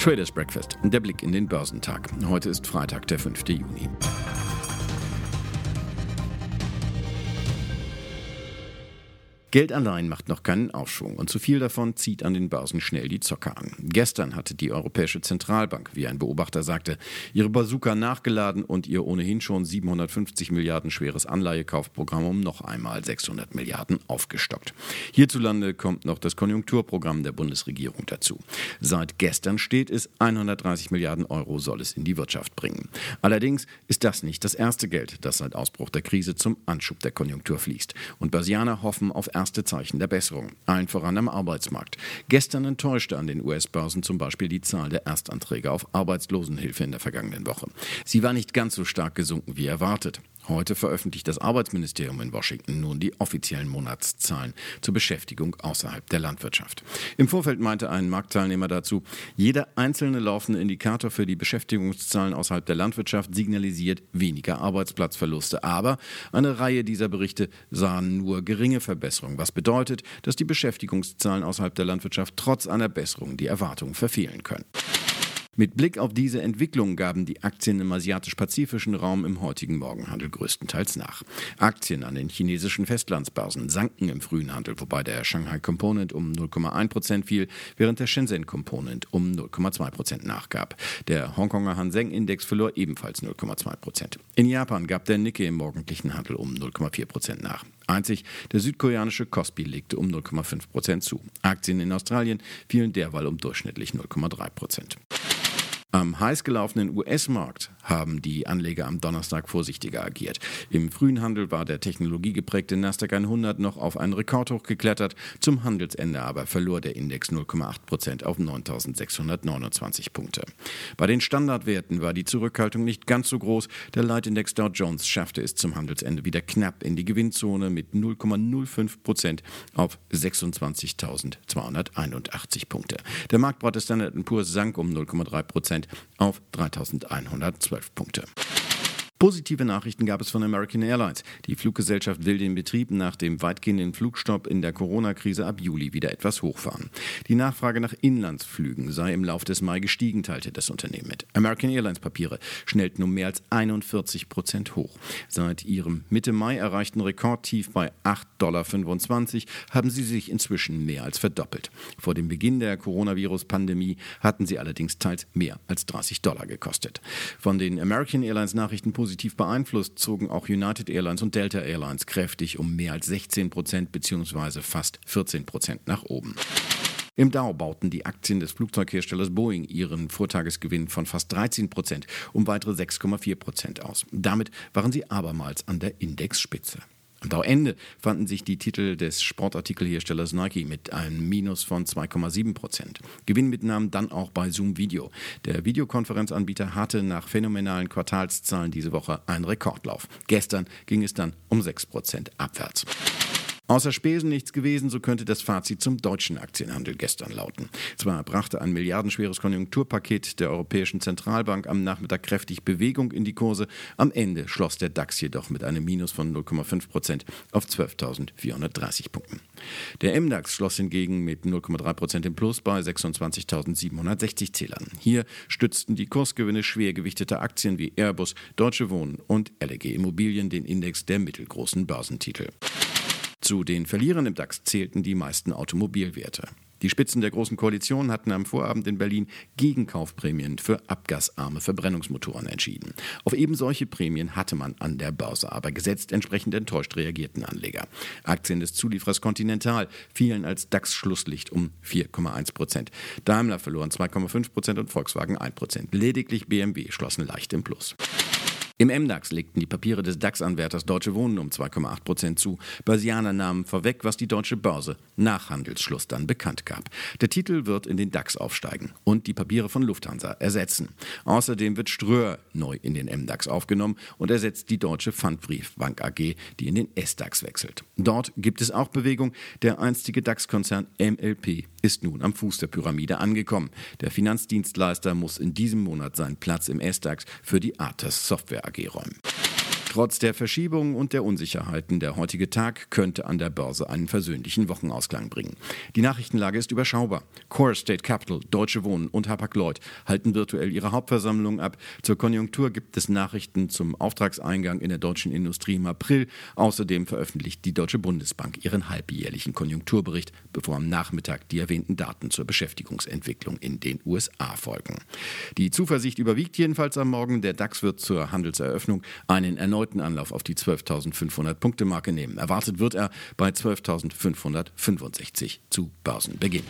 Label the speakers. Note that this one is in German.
Speaker 1: Traders Breakfast, der Blick in den Börsentag. Heute ist Freitag, der 5. Juni. Geldanleihen macht noch keinen Aufschwung und zu viel davon zieht an den Börsen schnell die Zocker an. Gestern hatte die Europäische Zentralbank, wie ein Beobachter sagte, ihre Bazooka nachgeladen und ihr ohnehin schon 750 Milliarden schweres Anleihekaufprogramm um noch einmal 600 Milliarden aufgestockt. Hierzulande kommt noch das Konjunkturprogramm der Bundesregierung dazu. Seit gestern steht es, 130 Milliarden Euro soll es in die Wirtschaft bringen. Allerdings ist das nicht das erste Geld, das seit Ausbruch der Krise zum Anschub der Konjunktur fließt. Und Börsianer hoffen auf erste Zeichen der Besserung, allen voran am Arbeitsmarkt. Gestern enttäuschte an den US-Börsen zum Beispiel die Zahl der Erstanträge auf Arbeitslosenhilfe in der vergangenen Woche. Sie war nicht ganz so stark gesunken wie erwartet. Heute veröffentlicht das Arbeitsministerium in Washington nun die offiziellen Monatszahlen zur Beschäftigung außerhalb der Landwirtschaft. Im Vorfeld meinte ein Marktteilnehmer dazu, jeder einzelne laufende Indikator für die Beschäftigungszahlen außerhalb der Landwirtschaft signalisiert weniger Arbeitsplatzverluste. Aber eine Reihe dieser Berichte sahen nur geringe Verbesserungen, was bedeutet, dass die Beschäftigungszahlen außerhalb der Landwirtschaft trotz einer Besserung die Erwartungen verfehlen können. Mit Blick auf diese Entwicklung gaben die Aktien im asiatisch-pazifischen Raum im heutigen Morgenhandel größtenteils nach. Aktien an den chinesischen Festlandsbörsen sanken im frühen Handel, wobei der Shanghai Component um 0,1% fiel, während der Shenzhen Component um 0,2% nachgab. Der Hongkonger Hang Index verlor ebenfalls 0,2% In Japan gab der Nikkei im morgendlichen Handel um 0,4% nach. Einzig der südkoreanische Kospi legte um 0,5% zu. Aktien in Australien fielen derweil um durchschnittlich 0,3 am heiß gelaufenen US-Markt haben die Anleger am Donnerstag vorsichtiger agiert. Im frühen Handel war der technologiegeprägte Nasdaq 100 noch auf einen Rekordhoch geklettert. Zum Handelsende aber verlor der Index 0,8 Prozent auf 9.629 Punkte. Bei den Standardwerten war die Zurückhaltung nicht ganz so groß. Der Leitindex Dow Jones schaffte es zum Handelsende wieder knapp in die Gewinnzone mit 0,05 Prozent auf 26.281 Punkte. Der Marktbrat des Standard Poor's sank um 0,3 Prozent Prozent auf 3112 Punkte. Positive Nachrichten gab es von American Airlines. Die Fluggesellschaft will den Betrieb nach dem weitgehenden Flugstopp in der Corona-Krise ab Juli wieder etwas hochfahren. Die Nachfrage nach Inlandsflügen sei im Lauf des Mai gestiegen, teilte das Unternehmen mit. American Airlines Papiere schnellten um mehr als 41 Prozent hoch. Seit ihrem Mitte Mai erreichten Rekordtief bei 8,25 Dollar haben sie sich inzwischen mehr als verdoppelt. Vor dem Beginn der Coronavirus-Pandemie hatten sie allerdings teils mehr als 30 Dollar gekostet. Von den American Airlines Nachrichten positiv beeinflusst, zogen auch United Airlines und Delta Airlines kräftig um mehr als 16 Prozent bzw. fast 14 Prozent nach oben. Im Dow bauten die Aktien des Flugzeugherstellers Boeing ihren Vortagesgewinn von fast 13 Prozent um weitere 6,4 Prozent aus. Damit waren sie abermals an der Indexspitze. Am Dauerende fanden sich die Titel des Sportartikelherstellers Nike mit einem Minus von 2,7 Prozent. Gewinnmitnahmen dann auch bei Zoom Video. Der Videokonferenzanbieter hatte nach phänomenalen Quartalszahlen diese Woche einen Rekordlauf. Gestern ging es dann um 6 Prozent abwärts. Außer Spesen nichts gewesen, so könnte das Fazit zum deutschen Aktienhandel gestern lauten. Zwar brachte ein milliardenschweres Konjunkturpaket der Europäischen Zentralbank am Nachmittag kräftig Bewegung in die Kurse, am Ende schloss der DAX jedoch mit einem Minus von 0,5 Prozent auf 12.430 Punkten. Der MDAX schloss hingegen mit 0,3 Prozent im Plus bei 26.760 Zählern. Hier stützten die Kursgewinne schwer gewichteter Aktien wie Airbus, Deutsche Wohnen und LG Immobilien den Index der mittelgroßen Börsentitel. Zu den Verlierern im DAX zählten die meisten Automobilwerte. Die Spitzen der Großen Koalition hatten am Vorabend in Berlin Gegenkaufprämien für abgasarme Verbrennungsmotoren entschieden. Auf eben solche Prämien hatte man an der Börse aber gesetzt, entsprechend enttäuscht reagierten Anleger. Aktien des Zulieferers Continental fielen als DAX-Schlusslicht um 4,1 Prozent. Daimler verloren 2,5 Prozent und Volkswagen 1 Prozent. Lediglich BMW schlossen leicht im Plus. Im MDAX legten die Papiere des DAX-Anwärters Deutsche Wohnen um 2,8 Prozent zu. Börsianer nahmen vorweg, was die deutsche Börse nach Handelsschluss dann bekannt gab. Der Titel wird in den DAX aufsteigen und die Papiere von Lufthansa ersetzen. Außerdem wird Ströer neu in den MDAX aufgenommen und ersetzt die Deutsche Pfandbriefbank AG, die in den SDAX wechselt. Dort gibt es auch Bewegung. Der einstige DAX-Konzern MLP ist nun am Fuß der Pyramide angekommen. Der Finanzdienstleister muss in diesem Monat seinen Platz im SDAX für die Artes Software AG räumen. Trotz der Verschiebungen und der Unsicherheiten der heutige Tag könnte an der Börse einen versöhnlichen Wochenausklang bringen. Die Nachrichtenlage ist überschaubar. Core State Capital, Deutsche Wohnen und Hapag-Lloyd halten virtuell ihre Hauptversammlung ab. Zur Konjunktur gibt es Nachrichten zum Auftragseingang in der deutschen Industrie im April. Außerdem veröffentlicht die Deutsche Bundesbank ihren halbjährlichen Konjunkturbericht, bevor am Nachmittag die erwähnten Daten zur Beschäftigungsentwicklung in den USA folgen. Die Zuversicht überwiegt jedenfalls am Morgen. Der DAX wird zur Handelseröffnung einen erneuten Anlauf auf die 12.500 Punkte Marke nehmen. Erwartet wird er bei 12.565 zu Börsenbeginn.